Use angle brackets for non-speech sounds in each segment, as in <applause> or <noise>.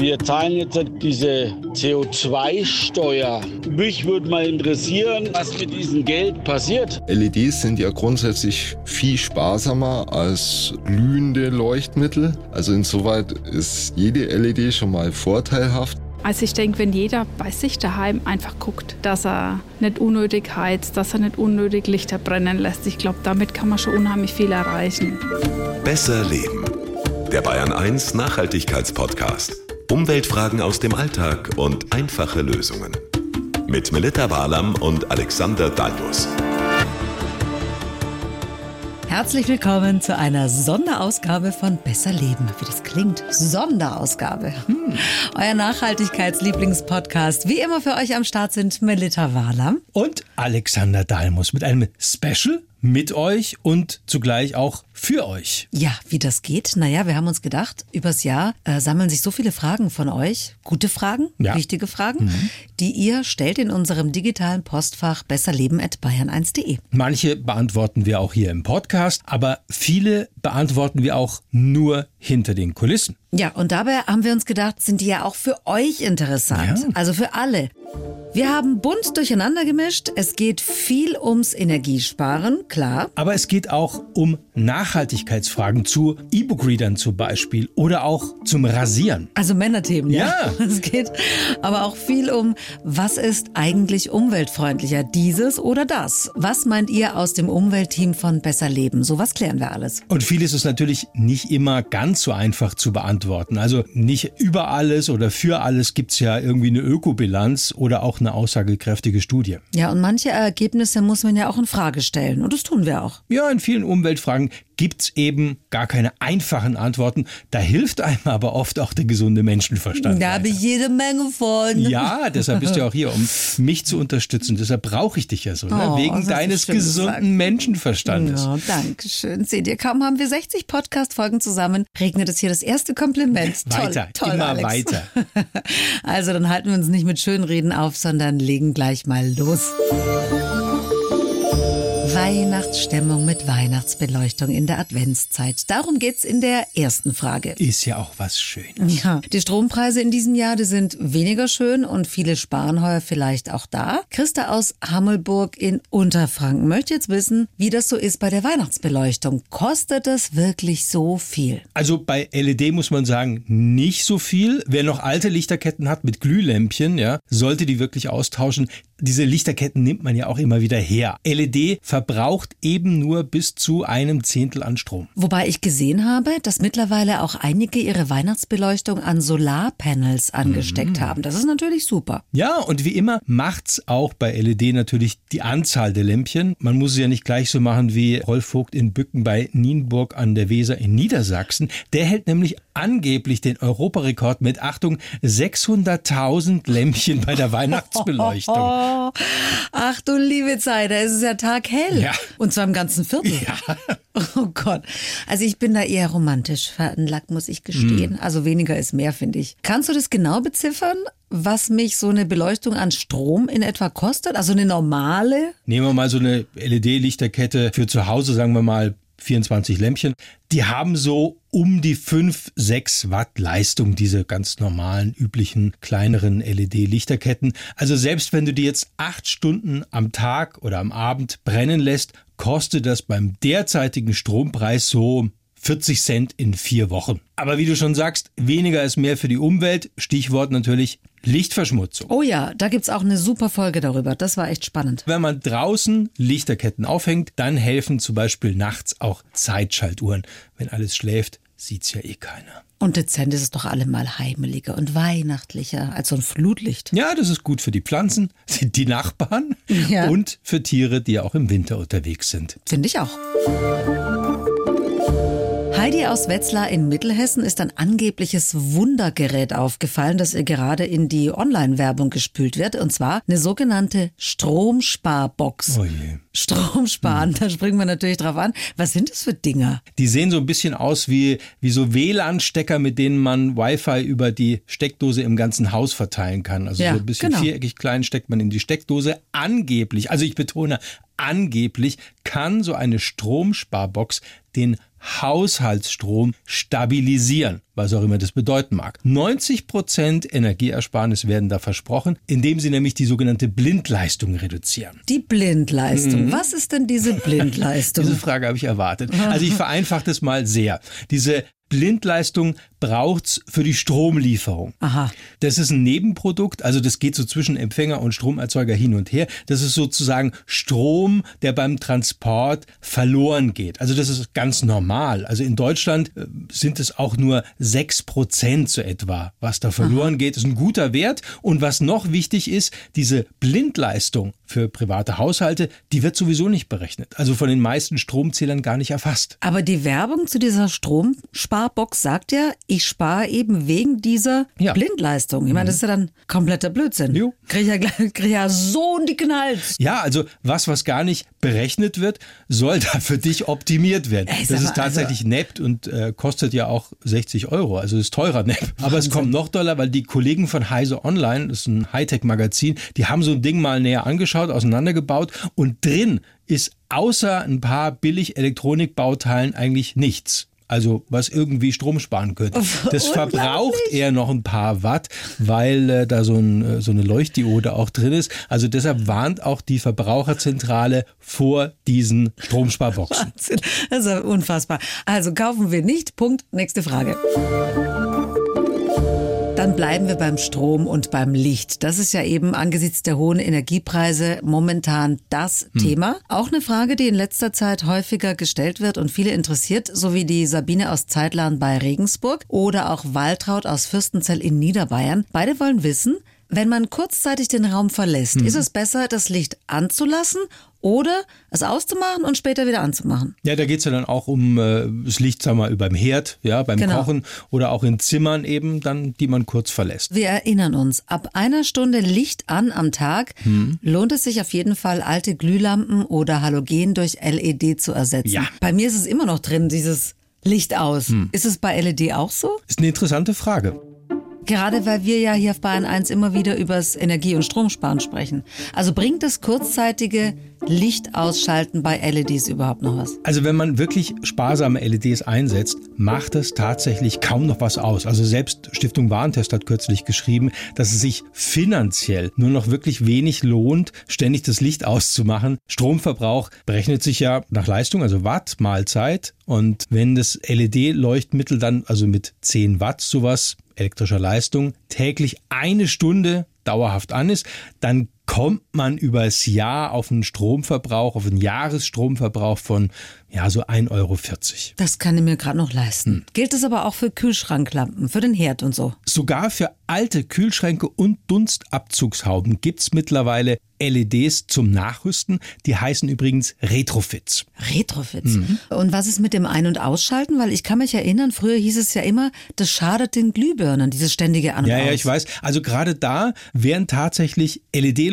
Wir zahlen jetzt diese CO2-Steuer. Mich würde mal interessieren, was mit diesem Geld passiert. LEDs sind ja grundsätzlich viel sparsamer als glühende Leuchtmittel. Also insoweit ist jede LED schon mal vorteilhaft. Also ich denke, wenn jeder bei sich daheim einfach guckt, dass er nicht unnötig heizt, dass er nicht unnötig Lichter brennen lässt, ich glaube, damit kann man schon unheimlich viel erreichen. Besser leben. Der Bayern 1 Nachhaltigkeitspodcast. Umweltfragen aus dem Alltag und einfache Lösungen. Mit Melita Walam und Alexander Dalmus. Herzlich willkommen zu einer Sonderausgabe von Besser Leben. Wie das klingt. Sonderausgabe. Hm. Euer Nachhaltigkeitslieblingspodcast. Wie immer für euch am Start sind Melita Walam und Alexander Dalmus mit einem Special mit euch und zugleich auch für euch. Ja, wie das geht? Naja, wir haben uns gedacht, übers Jahr äh, sammeln sich so viele Fragen von euch, gute Fragen, ja. wichtige Fragen, mhm. die ihr stellt in unserem digitalen Postfach besserleben.bayern1.de. Manche beantworten wir auch hier im Podcast, aber viele beantworten wir auch nur hinter den Kulissen. Ja, und dabei haben wir uns gedacht, sind die ja auch für euch interessant, ja. also für alle. Wir haben bunt durcheinander gemischt. Es geht viel ums Energiesparen, klar. Aber es geht auch um Nachhaltigkeitsfragen zu E-Book-Readern zum Beispiel oder auch zum Rasieren. Also Männerthemen, ja. ja. <laughs> Es geht aber auch viel um, was ist eigentlich umweltfreundlicher, dieses oder das? Was meint ihr aus dem Umweltteam von Besser Leben? So was klären wir alles. Und vieles ist natürlich nicht immer ganz so einfach zu beantworten. Also nicht über alles oder für alles gibt es ja irgendwie eine Ökobilanz oder auch eine aussagekräftige Studie. Ja, und manche Ergebnisse muss man ja auch in Frage stellen. Und das tun wir auch. Ja, in vielen Umweltfragen gibt es eben gar keine einfachen Antworten. Da hilft einem aber oft auch der gesunde Menschenverstand. Da habe ich jede Menge von. Ja, deshalb bist du auch hier, um mich zu unterstützen. Deshalb brauche ich dich ja so, ne? oh, wegen deines gesunden gesagt. Menschenverstandes. Ja, danke schön. Seht ihr, kaum haben wir 60 Podcast-Folgen zusammen, regnet es hier das erste Kompliment. <laughs> Weiter, toll, toll, immer Alex. weiter. <laughs> Also dann halten wir uns nicht mit Schönreden auf, sondern legen gleich mal los. Weihnachtsstimmung mit Weihnachtsbeleuchtung in der Adventszeit. Darum geht's in der ersten Frage. Ist ja auch was Schönes. Ja, die Strompreise in diesem Jahr, die sind weniger schön und viele sparen heuer vielleicht auch da. Christa aus Hammelburg in Unterfranken möchte jetzt wissen, wie das so ist bei der Weihnachtsbeleuchtung. Kostet es wirklich so viel? Also bei LED muss man sagen, nicht so viel. Wer noch alte Lichterketten hat mit Glühlämpchen, ja, sollte die wirklich austauschen diese Lichterketten nimmt man ja auch immer wieder her. LED verbraucht eben nur bis zu einem Zehntel an Strom. Wobei ich gesehen habe, dass mittlerweile auch einige ihre Weihnachtsbeleuchtung an Solarpanels angesteckt mhm. haben. Das ist natürlich super. Ja, und wie immer macht's auch bei LED natürlich die Anzahl der Lämpchen. Man muss es ja nicht gleich so machen wie Rolf Vogt in Bücken bei Nienburg an der Weser in Niedersachsen. Der hält nämlich angeblich den Europarekord mit Achtung 600.000 Lämpchen bei der <laughs> Weihnachtsbeleuchtung. ach du liebe Zeit, da ist es ja taghell. Ja. Und zwar im ganzen Viertel. Ja. <laughs> Oh Gott. Also ich bin da eher romantisch veranlagt, muss ich gestehen. Mm. Also weniger ist mehr, finde ich. Kannst du das genau beziffern? was mich so eine Beleuchtung an Strom in etwa kostet? Also eine normale? Nehmen wir mal so eine LED-Lichterkette für zu Hause, sagen wir mal 24 Lämpchen. Die haben so um die 5, 6 Watt Leistung, diese ganz normalen, üblichen, kleineren LED-Lichterketten. Also selbst wenn du die jetzt acht Stunden am Tag oder am Abend brennen lässt, kostet das beim derzeitigen Strompreis so 40 Cent in vier Wochen. Aber wie du schon sagst, weniger ist mehr für die Umwelt. Stichwort natürlich Lichtverschmutzung. Oh ja, da gibt's auch eine super Folge darüber. Das war echt spannend. Wenn man draußen Lichterketten aufhängt, dann helfen zum Beispiel nachts auch Zeitschaltuhren. Wenn alles schläft, sieht's ja eh keiner. Und dezent ist es doch allemal heimeliger und weihnachtlicher als so ein Flutlicht. Ja, das ist gut für die Pflanzen, <laughs> die Nachbarn ja. und für Tiere, die auch im Winter unterwegs sind. Finde ich auch. Heidi aus Wetzlar in Mittelhessen ist ein angebliches Wundergerät aufgefallen, das ihr gerade in die Online-Werbung gespült wird. Und zwar eine sogenannte Stromsparbox. Oh je. Stromsparen, hm. da springen wir natürlich drauf an. Was sind das für Dinger? Die sehen so ein bisschen aus wie, wie so WLAN-Stecker, mit denen man Wi-Fi über die Steckdose im ganzen Haus verteilen kann. Also ja, so ein bisschen genau. viereckig klein steckt man in die Steckdose. Angeblich, also ich betone, angeblich kann so eine Stromsparbox den Haushaltsstrom stabilisieren, was auch immer das bedeuten mag. 90 Prozent Energieersparnis werden da versprochen, indem sie nämlich die sogenannte Blindleistung reduzieren. Die Blindleistung. Mhm. Was ist denn diese <laughs> Blindleistung? Diese Frage habe ich erwartet. Also ich vereinfache das mal sehr. Diese Blindleistung braucht's für die Stromlieferung. Aha. Das ist ein Nebenprodukt, also das geht so zwischen Empfänger und Stromerzeuger hin und her. Das ist sozusagen Strom, der beim Transport verloren geht. Also das ist ganz normal. Also in Deutschland äh, sind es auch nur sechs Prozent so etwa, was da verloren Aha. geht. Das ist ein guter Wert. Und was noch wichtig ist, diese Blindleistung für private Haushalte, die wird sowieso nicht berechnet. Also von den meisten Stromzählern gar nicht erfasst. Aber die Werbung zu dieser Stromsparbox sagt ja, ich spare eben wegen dieser ja. Blindleistung. Ich meine, das ist ja dann kompletter Blödsinn. Jo. Krieg ja, <laughs> krieg ja so einen dicken Hals. Ja, also was, was gar nicht berechnet wird, soll da für dich optimiert werden. Ey, das ist tatsächlich also, NEPT und äh, kostet ja auch 60 Euro. Also ist teurer NEP. Aber es kommt noch doller, weil die Kollegen von Heise Online, das ist ein Hightech-Magazin, die haben so ein Ding mal näher angeschaut, auseinandergebaut und drin ist außer ein paar billig Elektronikbauteilen eigentlich nichts also was irgendwie Strom sparen könnte. Das verbraucht eher noch ein paar Watt, weil äh, da so, ein, äh, so eine Leuchtdiode auch drin ist. Also deshalb warnt auch die Verbraucherzentrale vor diesen Stromsparboxen. Wahnsinn. Das ist unfassbar. Also kaufen wir nicht. Punkt. Nächste Frage. Dann bleiben wir beim Strom und beim Licht. Das ist ja eben angesichts der hohen Energiepreise momentan das hm. Thema. Auch eine Frage, die in letzter Zeit häufiger gestellt wird und viele interessiert, so wie die Sabine aus Zeitlern bei Regensburg oder auch Waltraud aus Fürstenzell in Niederbayern. Beide wollen wissen, wenn man kurzzeitig den Raum verlässt, mhm. ist es besser, das Licht anzulassen oder es auszumachen und später wieder anzumachen. Ja, da geht's ja dann auch um äh, das Licht, sagen wir, über dem Herd, ja, beim genau. Kochen oder auch in Zimmern eben, dann, die man kurz verlässt. Wir erinnern uns, ab einer Stunde Licht an am Tag hm. lohnt es sich auf jeden Fall, alte Glühlampen oder Halogen durch LED zu ersetzen. Ja. Bei mir ist es immer noch drin, dieses Licht aus. Hm. Ist es bei LED auch so? Ist eine interessante Frage. Gerade weil wir ja hier auf Bayern 1 immer wieder übers Energie- und Stromsparen sprechen. Also bringt das kurzzeitige Licht ausschalten bei LEDs überhaupt noch was? Also wenn man wirklich sparsame LEDs einsetzt, macht es tatsächlich kaum noch was aus. Also selbst Stiftung Warentest hat kürzlich geschrieben, dass es sich finanziell nur noch wirklich wenig lohnt, ständig das Licht auszumachen. Stromverbrauch berechnet sich ja nach Leistung, also Watt mal Zeit. Und wenn das LED-Leuchtmittel dann also mit 10 Watt sowas elektrischer Leistung täglich eine Stunde dauerhaft an ist, dann kommt man übers Jahr auf einen Stromverbrauch, auf einen Jahresstromverbrauch von ja so 1,40 Euro. Das kann ich mir gerade noch leisten. Hm. Gilt das aber auch für Kühlschranklampen, für den Herd und so? Sogar für alte Kühlschränke und Dunstabzugshauben gibt es mittlerweile LEDs zum Nachrüsten. Die heißen übrigens Retrofits. Retrofits. Mhm. Und was ist mit dem Ein- und Ausschalten? Weil ich kann mich erinnern, früher hieß es ja immer, das schadet den Glühbirnen, dieses ständige An- und Ja, ja, ich weiß. Also gerade da wären tatsächlich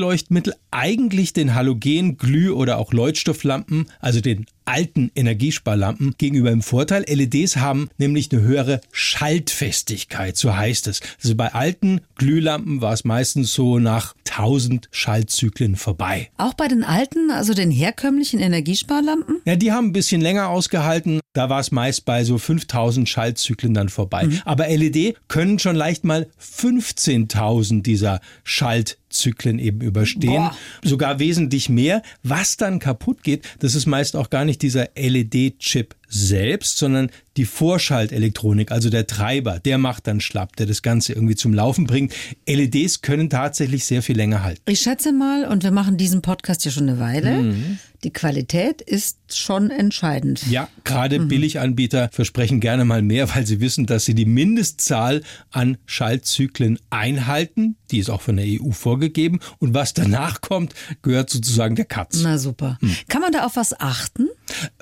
LED-Leuchtmittel eigentlich den Halogen-, Glüh- oder auch Leuchtstofflampen, also den alten Energiesparlampen gegenüber im Vorteil. LEDs haben nämlich eine höhere Schaltfestigkeit, so heißt es. Also bei alten Glühlampen war es meistens so nach 1000 Schaltzyklen vorbei. Auch bei den alten, also den herkömmlichen Energiesparlampen? Ja, die haben ein bisschen länger ausgehalten. Da war es meist bei so 5000 Schaltzyklen dann vorbei. Mhm. Aber LED können schon leicht mal 15.000 dieser Schaltzyklen Zyklen eben überstehen. Boah. Sogar wesentlich mehr. Was dann kaputt geht, das ist meist auch gar nicht dieser LED-Chip selbst, sondern die Vorschaltelektronik, also der Treiber, der macht dann schlapp, der das Ganze irgendwie zum Laufen bringt. LEDs können tatsächlich sehr viel länger halten. Ich schätze mal, und wir machen diesen Podcast ja schon eine Weile, mhm. die Qualität ist schon entscheidend. Ja, gerade mhm. Billiganbieter versprechen gerne mal mehr, weil sie wissen, dass sie die Mindestzahl an Schaltzyklen einhalten. Die ist auch von der EU vorgegeben. Und was danach kommt, gehört sozusagen der Katz. Na super. Mhm. Kann man da auf was achten?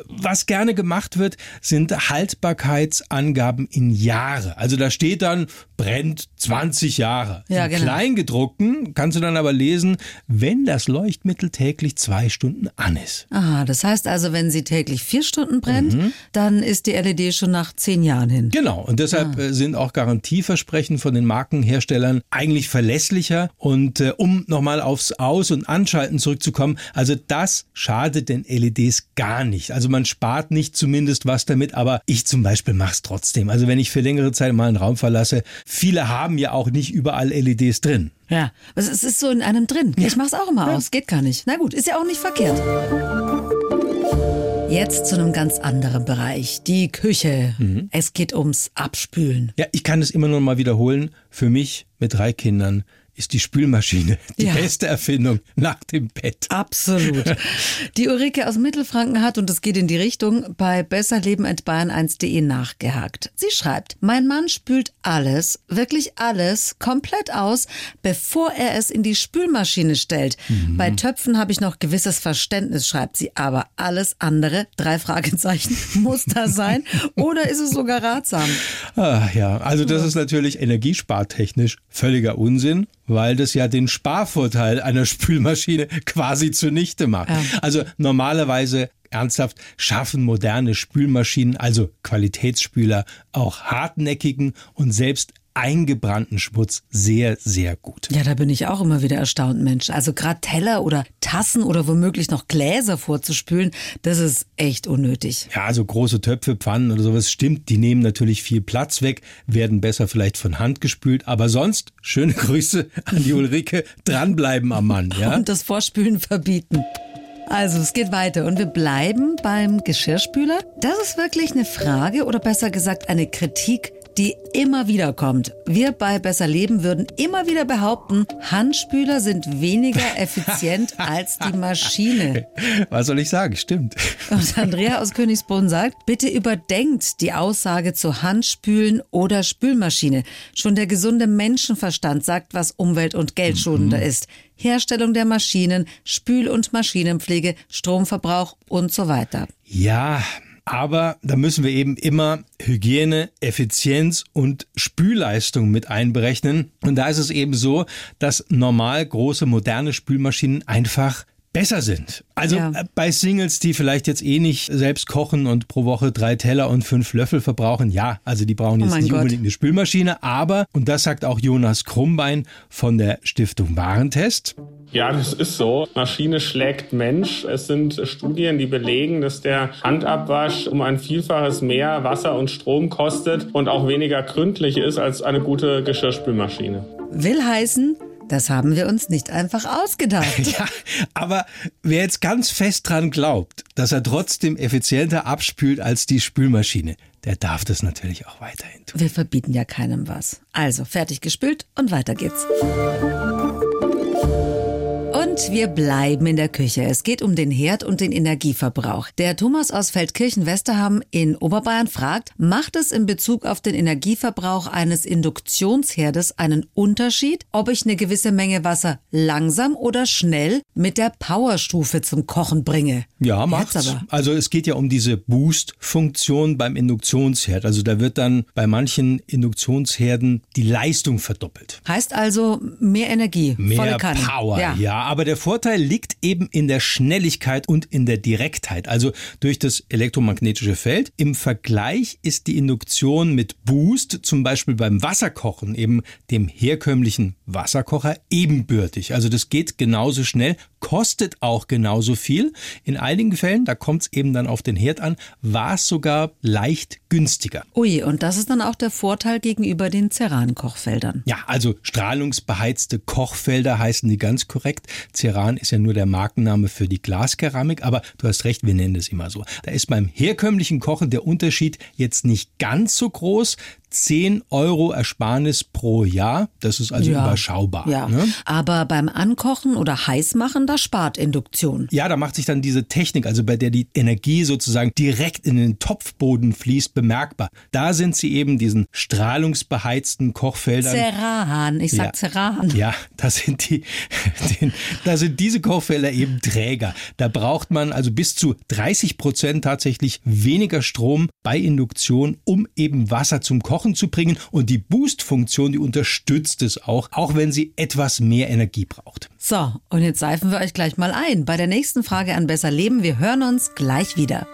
Was gerne gemacht wird, sind Haltbarkeitsangaben in Jahre. Also da steht dann, brennt 20 Jahre. Ja, Im genau. Kleingedruckten kannst du dann aber lesen, wenn das Leuchtmittel täglich zwei Stunden an ist. Aha, das heißt also, wenn sie täglich vier Stunden brennt, mhm. dann ist die LED schon nach zehn Jahren hin. Genau, und deshalb ah. sind auch Garantieversprechen von den Markenherstellern eigentlich verlässlicher. Und äh, um nochmal aufs Aus- und Anschalten zurückzukommen, also das schadet den LEDs gar nicht nicht. Also man spart nicht zumindest was damit, aber ich zum Beispiel mache es trotzdem. Also wenn ich für längere Zeit mal einen Raum verlasse, viele haben ja auch nicht überall LEDs drin. Ja, es ist so in einem drin. Ich mache es auch immer aus, geht gar nicht. Na gut, ist ja auch nicht verkehrt. Jetzt zu einem ganz anderen Bereich, die Küche. Mhm. Es geht ums Abspülen. Ja, ich kann es immer nur mal wiederholen. Für mich mit drei Kindern ist die Spülmaschine die Ja. beste Erfindung nach dem Bett. Absolut. <laughs> Die Ulrike aus Mittelfranken hat, und es geht in die Richtung, bei besserleben.bayern1.de nachgehakt. Sie schreibt, mein Mann spült alles, wirklich alles, komplett aus, bevor er es in die Spülmaschine stellt. Bei Töpfen habe ich noch gewisses Verständnis, schreibt sie, aber alles andere, drei Fragezeichen, <laughs> muss da sein oder ist es sogar ratsam? Ah, ja, also das ist natürlich energiespartechnisch völliger Unsinn, weil das ja den Sparvorteil einer Spülmaschine quasi zunichte macht. Also normalerweise ernsthaft schaffen moderne Spülmaschinen, also Qualitätsspüler, auch hartnäckigen und selbst eingebrannten Schmutz sehr, sehr gut. Ja, da bin ich auch immer wieder erstaunt, Mensch. Also gerade Teller oder Tassen oder womöglich noch Gläser vorzuspülen, das ist echt unnötig. Ja, also große Töpfe, Pfannen oder sowas stimmt, die nehmen natürlich viel Platz weg, werden besser vielleicht von Hand gespült, aber sonst schöne <laughs> Grüße an die Ulrike, dranbleiben am Mann, ja? Und das Vorspülen verbieten. Also, es geht weiter und wir bleiben beim Geschirrspüler. Das ist wirklich eine Frage oder besser gesagt eine Kritik, die immer wieder kommt. Wir bei Besser Leben würden immer wieder behaupten, Handspüler sind weniger <laughs> effizient als die Maschine. Was soll ich sagen? Stimmt. Und Andrea aus Königsbrunn sagt, bitte überdenkt die Aussage zu Handspülen oder Spülmaschine. Schon der gesunde Menschenverstand sagt, was umwelt- und geldschonender ist. Herstellung der Maschinen, Spül- und Maschinenpflege, Stromverbrauch und so weiter. Ja, aber da müssen wir eben immer Hygiene, Effizienz und Spülleistung mit einberechnen. Und da ist es eben so, dass normal große moderne Spülmaschinen einfach besser sind. Also Ja. äh, bei Singles, die vielleicht jetzt eh nicht selbst kochen und pro Woche drei Teller und fünf Löffel verbrauchen, ja, also die brauchen Oh jetzt mein nicht Gott. unbedingt eine Spülmaschine, aber, und das sagt auch Jonas Krummbein von der Stiftung Warentest, Ja, das ist so. Maschine schlägt Mensch. Es sind Studien, die belegen, dass der Handabwasch um ein Vielfaches mehr Wasser und Strom kostet und auch weniger gründlich ist als eine gute Geschirrspülmaschine. Will heißen, das haben wir uns nicht einfach ausgedacht. <laughs> Ja, aber wer jetzt ganz fest dran glaubt, dass er trotzdem effizienter abspült als die Spülmaschine, der darf das natürlich auch weiterhin tun. Wir verbieten ja keinem was. Also, fertig gespült und weiter geht's. Und wir bleiben in der Küche. Es geht um den Herd und den Energieverbrauch. Der Thomas aus Feldkirchen-Westerham in Oberbayern fragt, macht es in Bezug auf den Energieverbrauch eines Induktionsherdes einen Unterschied, ob ich eine gewisse Menge Wasser langsam oder schnell mit der Powerstufe zum Kochen bringe? Ja, macht's. aber. Also es geht ja um diese Boost-Funktion beim Induktionsherd. Also da wird dann bei manchen Induktionsherden die Leistung verdoppelt. Heißt also mehr Energie, volle Mehr Kanne. Power, ja. Aber der Vorteil liegt eben in der Schnelligkeit und in der Direktheit, also durch das elektromagnetische Feld. Im Vergleich ist die Induktion mit Boost, zum Beispiel beim Wasserkochen, eben dem herkömmlichen Wasserkocher, ebenbürtig. Also das geht genauso schnell, kostet auch genauso viel. In einigen Fällen, da kommt es eben dann auf den Herd an, war es sogar leicht günstiger. Ui, und das ist dann auch der Vorteil gegenüber den Ceran-Kochfeldern. Ja, also strahlungsbeheizte Kochfelder heißen die ganz korrekt. Ceran ist ja nur der Markenname für die Glaskeramik, aber du hast recht, wir nennen es immer so. Da ist beim herkömmlichen Kochen der Unterschied jetzt nicht ganz so groß. 10 Euro Ersparnis pro Jahr, das ist also überschaubar. Ja, Ne? aber beim Ankochen oder Heißmachen, da spart Induktion. Ja, da macht sich dann diese Technik, also bei der die Energie sozusagen direkt in den Topfboden fließt, bemerkbar. Da sind sie eben diesen strahlungsbeheizten Kochfeldern. Ceran, ich sag Ja. Ceran. Ja, da sind die, <laughs> den, da sind diese Kochfelder eben Träger. Da braucht man also bis zu 30 Prozent tatsächlich weniger Strom bei Induktion, um eben Wasser zum Kochen zu bringen. Und die Boost-Funktion, die unterstützt es auch, auch wenn sie etwas mehr Energie braucht. So, und jetzt seifen wir euch gleich mal ein. Bei der nächsten Frage an Besser Leben. Wir hören uns gleich wieder.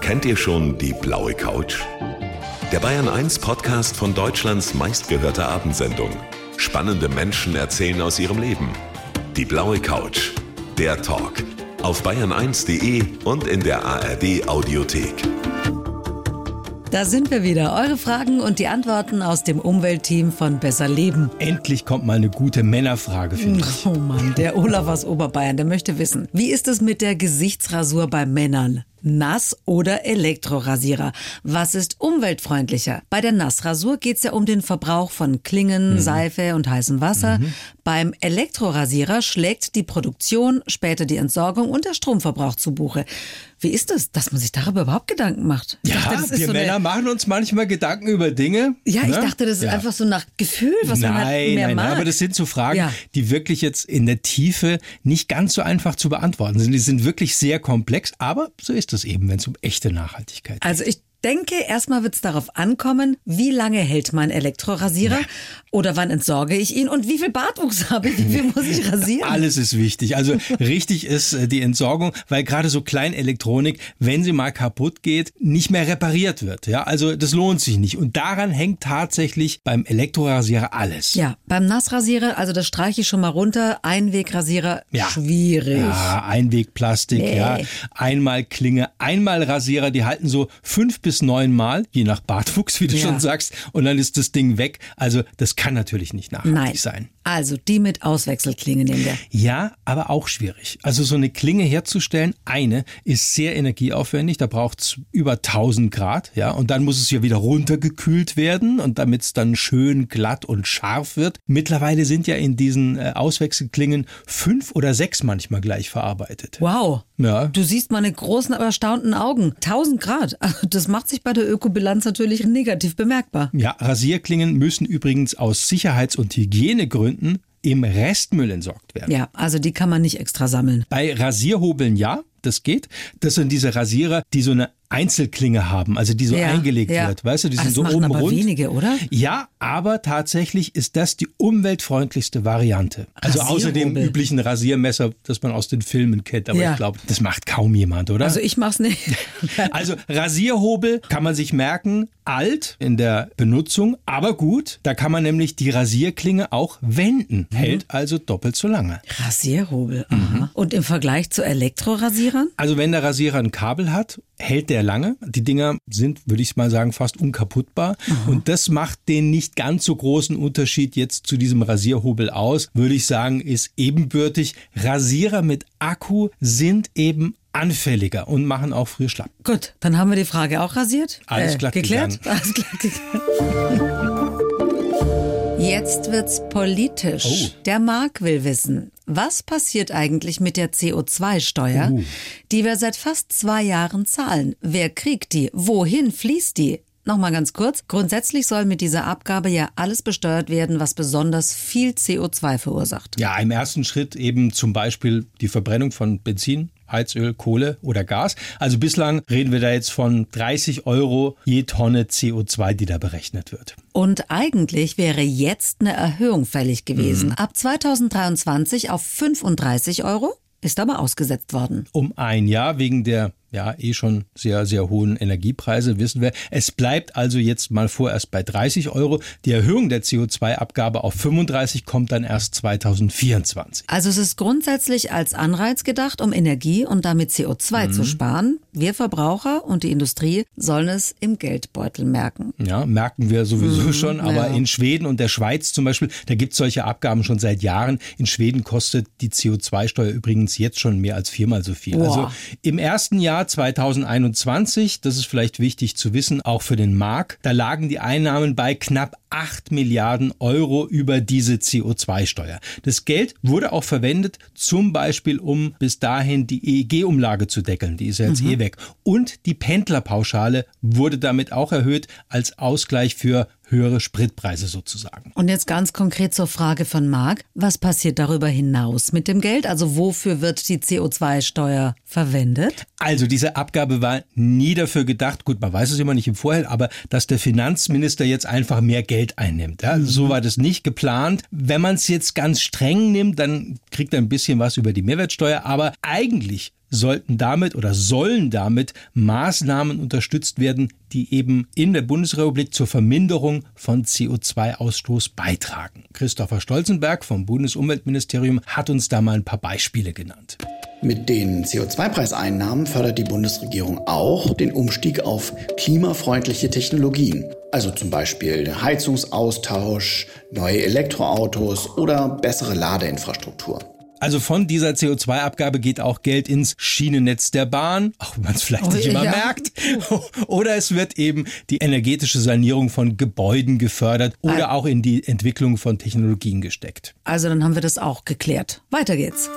Kennt ihr schon die blaue Couch? Der Bayern 1 Podcast von Deutschlands meistgehörter Abendsendung. Spannende Menschen erzählen aus ihrem Leben. Die blaue Couch. Der Talk. auf bayern1.de und in der ARD Audiothek. Da sind wir wieder. Eure Fragen und die Antworten aus dem Umweltteam von Besser Leben. Endlich kommt mal eine gute Männerfrage, finde ich. Oh Mann, der Olaf aus Oberbayern, der möchte wissen, wie ist es mit der Gesichtsrasur bei Männern? Nass- oder Elektrorasierer? Was ist umweltfreundlicher? Bei der Nassrasur geht es ja um den Verbrauch von Klingen, Mhm. Seife und heißem Wasser. Beim Elektrorasierer schlägt die Produktion, später die Entsorgung und der Stromverbrauch zu Buche. Wie ist es, dass man sich darüber überhaupt Gedanken macht? Ich Ja, dachte, das ist wir so Männer machen uns manchmal Gedanken über Dinge. Ja, ich ne? dachte, das ist Ja. einfach so nach Gefühl, was nein, man halt mehr nein, mag. nein, aber das sind so Fragen, Ja. die wirklich jetzt in der Tiefe nicht ganz so einfach zu beantworten sind. Die sind wirklich sehr komplex, aber so ist es eben, wenn es um echte Nachhaltigkeit geht. Also ich denke, erstmal wird es darauf ankommen, wie lange hält mein Elektrorasierer oder wann entsorge ich ihn und wie viel Bartwuchs <laughs> habe ich, wie viel muss ich rasieren? <laughs> Alles ist wichtig. Also richtig ist äh, die Entsorgung, weil gerade so Kleinelektronik, wenn sie mal kaputt geht, nicht mehr repariert wird. Ja, also das lohnt sich nicht. Und daran hängt tatsächlich beim Elektrorasierer alles. Ja, beim Nassrasierer, also das streiche ich schon mal runter, Einwegrasierer, Ja. schwierig. Ja, Einwegplastik, Nee. ja. Einmal Klinge, einmal Rasierer, die halten so fünf bis neun Mal, je nach Bartwuchs, wie du Ja. schon sagst, und dann ist das Ding weg. Also das kann natürlich nicht nachhaltig Nein. sein. Also die mit Auswechselklinge nehmen wir. Ja, aber auch schwierig. Also so eine Klinge herzustellen, eine ist sehr energieaufwendig, da braucht es über 1000 Grad, ja, und dann muss es ja wieder runtergekühlt werden und damit es dann schön glatt und scharf wird. Mittlerweile sind ja in diesen äh, Auswechselklingen fünf oder sechs manchmal gleich verarbeitet. Wow. Ja. Du siehst meine großen, aber erstaunten Augen. 1000 Grad. Also Das macht sich bei der Ökobilanz natürlich negativ bemerkbar. Ja, Rasierklingen müssen übrigens aus Sicherheits- und Hygienegründen im Restmüll entsorgt werden. Ja, also die kann man nicht extra sammeln. Bei Rasierhobeln ja, das geht. Das sind diese Rasierer, die so eine Einzelklinge haben, also die so Ja, eingelegt ja. wird. Weißt du, die Ah, sind das so oben aber rund. wenige, oder? Ja, aber tatsächlich ist das die umweltfreundlichste Variante. Also außer dem üblichen Rasiermesser, das man aus den Filmen kennt. Aber Ja. ich glaube, das macht kaum jemand, oder? Also ich mach's nicht. <laughs> Also Rasierhobel kann man sich merken, alt in der Benutzung, aber gut. Da kann man nämlich die Rasierklinge auch wenden. Mhm. Hält also doppelt so lange. Rasierhobel. Aha. Und im Vergleich zu Elektrorasierern? Also wenn der Rasierer ein Kabel hat, hält der lange. Die Dinger sind, würde ich mal sagen, fast unkaputtbar. Und das macht den nicht ganz so großen Unterschied jetzt zu diesem Rasierhobel aus. Würde ich sagen, ist ebenbürtig. Rasierer mit Akku sind eben anfälliger und machen auch früh schlapp. Gut, dann haben wir die Frage auch rasiert. Äh, Alles glatt geklärt. Alles glatt geklärt. Jetzt wird's politisch. Oh. Der Marc will wissen, was passiert eigentlich mit der CO2-Steuer, Uh. die wir seit fast zwei Jahren zahlen? Wer kriegt die? Wohin fließt die? Nochmal ganz kurz. Grundsätzlich soll mit dieser Abgabe ja alles besteuert werden, was besonders viel CO2 verursacht. Ja, im ersten Schritt eben zum Beispiel die Verbrennung von Benzin, Heizöl, Kohle oder Gas. Also bislang reden wir da jetzt von 30 Euro je Tonne CO2, die da berechnet wird. Und eigentlich wäre jetzt eine Erhöhung fällig gewesen. Mhm. Ab 2023 auf 35 Euro, ist aber ausgesetzt worden. Um ein Jahr wegen der ja eh schon sehr, sehr hohen Energiepreise, wissen wir. Es bleibt also jetzt mal vorerst bei 30 Euro. Die Erhöhung der CO2-Abgabe auf 35 kommt dann erst 2024. Also es ist grundsätzlich als Anreiz gedacht, um Energie und damit CO2 Mhm. zu sparen. Wir Verbraucher und die Industrie sollen es im Geldbeutel merken. Ja, merken wir sowieso Mhm, schon. Aber ja. in Schweden und der Schweiz zum Beispiel, da gibt es solche Abgaben schon seit Jahren. In Schweden kostet die CO2-Steuer übrigens jetzt schon mehr als viermal so viel. Boah. Also im ersten Jahr 2021, das ist vielleicht wichtig zu wissen, auch für den Markt, da lagen die Einnahmen bei knapp 8 Milliarden Euro über diese CO2-Steuer. Das Geld wurde auch verwendet, zum Beispiel um bis dahin die EEG-Umlage zu deckeln. Die ist ja jetzt eh weg. Und die Pendlerpauschale wurde damit auch erhöht als Ausgleich für höhere Spritpreise sozusagen. Und jetzt ganz konkret zur Frage von Marc. Was passiert darüber hinaus mit dem Geld? Also wofür wird die CO2-Steuer verwendet? Also diese Abgabe war nie dafür gedacht, gut, man weiß es immer nicht im Vorhinein, aber dass der Finanzminister jetzt einfach mehr Geld einnimmt. Ja, so war das nicht geplant. Wenn man es jetzt ganz streng nimmt, dann kriegt er ein bisschen was über die Mehrwertsteuer, aber eigentlich sollten damit oder sollen damit Maßnahmen unterstützt werden, die eben in der Bundesrepublik zur Verminderung von CO2-Ausstoß beitragen. Christopher Stolzenberg vom Bundesumweltministerium hat uns da mal ein paar Beispiele genannt. Mit den CO2-Preiseinnahmen fördert die Bundesregierung auch den Umstieg auf klimafreundliche Technologien. Also zum Beispiel Heizungsaustausch, neue Elektroautos oder bessere Ladeinfrastruktur. Also von dieser CO2-Abgabe geht auch Geld ins Schienennetz der Bahn, auch wenn man es vielleicht oh, nicht immer ja. merkt. <laughs> Oder es wird eben die energetische Sanierung von Gebäuden gefördert oder auch in die Entwicklung von Technologien gesteckt. Also dann haben wir das auch geklärt. Weiter geht's.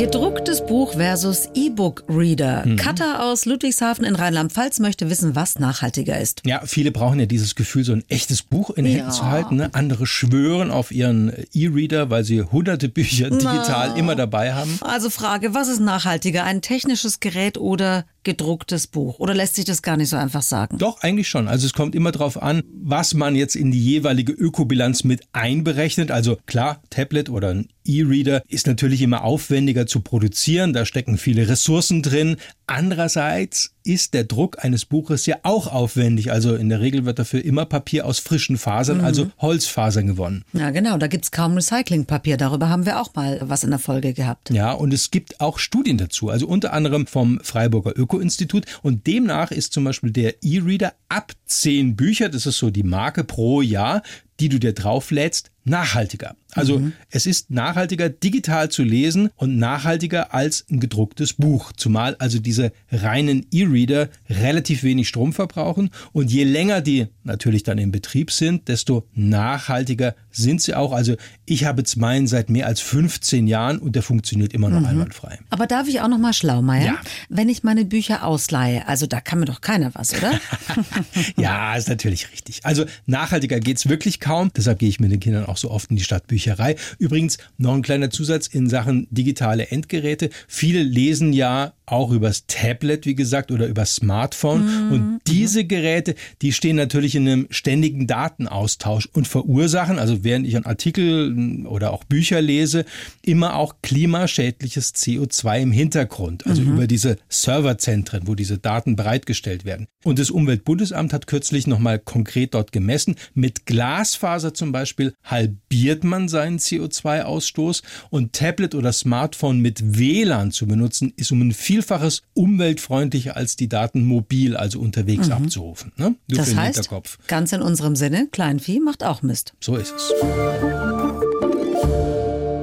Gedrucktes Buch versus E-Book-Reader. Mhm. Katha aus Ludwigshafen in Rheinland-Pfalz möchte wissen, was nachhaltiger ist. Ja, viele brauchen ja dieses Gefühl, so ein echtes Buch in den ja. Händen zu halten. Ne? Andere schwören auf ihren E-Reader, weil sie hunderte Bücher digital Na. immer dabei haben. Also Frage, was ist nachhaltiger? Ein technisches Gerät oder gedrucktes Buch? Oder lässt sich das gar nicht so einfach sagen? Doch, eigentlich schon. Also es kommt immer darauf an, was man jetzt in die jeweilige Ökobilanz mit einberechnet. Also klar, Tablet oder ein E-Reader ist natürlich immer aufwendiger zu produzieren, da stecken viele Ressourcen drin. Andererseits ist der Druck eines Buches ja auch aufwendig. Also in der Regel wird dafür immer Papier aus frischen Fasern, mhm. also Holzfasern gewonnen. Ja, genau, da gibt es kaum Recyclingpapier. Darüber haben wir auch mal was in der Folge gehabt. Ja, und es gibt auch Studien dazu, also unter anderem vom Freiburger Öko-Institut. Und demnach ist zum Beispiel der E-Reader ab zehn Bücher, das ist so die Marke pro Jahr, die du dir drauflädst, nachhaltiger. Also mhm. es ist nachhaltiger, digital zu lesen und nachhaltiger als ein gedrucktes Buch. Zumal also diese reinen E-Reader relativ wenig Strom verbrauchen und je länger die natürlich dann im Betrieb sind, desto nachhaltiger sind sie auch. Also ich habe jetzt meinen seit mehr als 15 Jahren und der funktioniert immer noch mhm. einwandfrei. Aber darf ich auch noch mal schlau? Ja. Wenn ich meine Bücher ausleihe, also da kann mir doch keiner was, oder? <laughs> ja, ist natürlich richtig. Also nachhaltiger geht's wirklich kaum. Deshalb gehe ich mit den Kindern auch so oft in die Stadtbücherei. Übrigens noch ein kleiner Zusatz in Sachen digitale Endgeräte. Viele lesen ja auch übers Tablet, wie gesagt, oder über Smartphone. Mhm. Und diese Geräte, die stehen natürlich in einem ständigen Datenaustausch und verursachen, also während ich einen Artikel oder auch Bücher lese, immer auch klimaschädliches CO2 im Hintergrund, also mhm. über diese Serverzentren, wo diese Daten bereitgestellt werden. Und das Umweltbundesamt hat kürzlich nochmal konkret dort gemessen, mit Glasfaser zum Beispiel halbiert man seinen CO2-Ausstoß und Tablet oder Smartphone mit WLAN zu benutzen, ist um ein Vielfaches umweltfreundlicher als die Daten mobil, also unterwegs mhm. abzurufen. Ne? das heißt, ganz in unserem Sinne, Kleinvieh macht auch Mist. So ist es.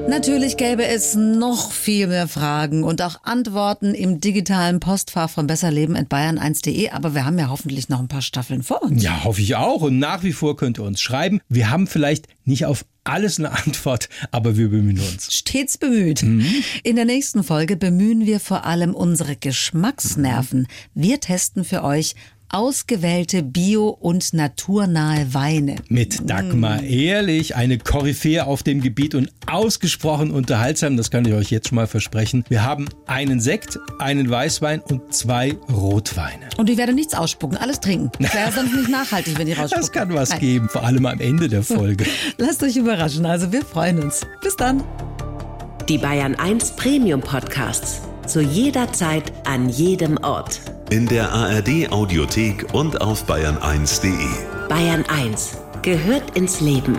Natürlich gäbe es noch viel mehr Fragen und auch Antworten im digitalen Postfach von besserleben.bayern1.de, aber wir haben ja hoffentlich noch ein paar Staffeln vor uns. Ja, hoffe ich auch. Und nach wie vor könnt ihr uns schreiben. Wir haben vielleicht nicht auf alles eine Antwort, aber wir bemühen uns. Stets bemüht. Mhm. In der nächsten Folge bemühen wir vor allem unsere Geschmacksnerven. Wir testen für euch ausgewählte bio- und naturnahe Weine. Mit Dagmar mm. Ehrlich, eine Koryphäe auf dem Gebiet und ausgesprochen unterhaltsam, das kann ich euch jetzt schon mal versprechen. Wir haben einen Sekt, einen Weißwein und zwei Rotweine. Und ich werde nichts ausspucken, alles trinken. Das wäre sonst nicht nachhaltig, wenn ich rausspucke. <laughs> Das kann was Nein. geben, vor allem am Ende der Folge. <laughs> Lasst euch überraschen, also wir freuen uns. Bis dann. Die Bayern 1 Premium Podcasts. Zu jeder Zeit, an jedem Ort in der ARD Audiothek und auf bayern1.de. Bayern 1 gehört ins Leben.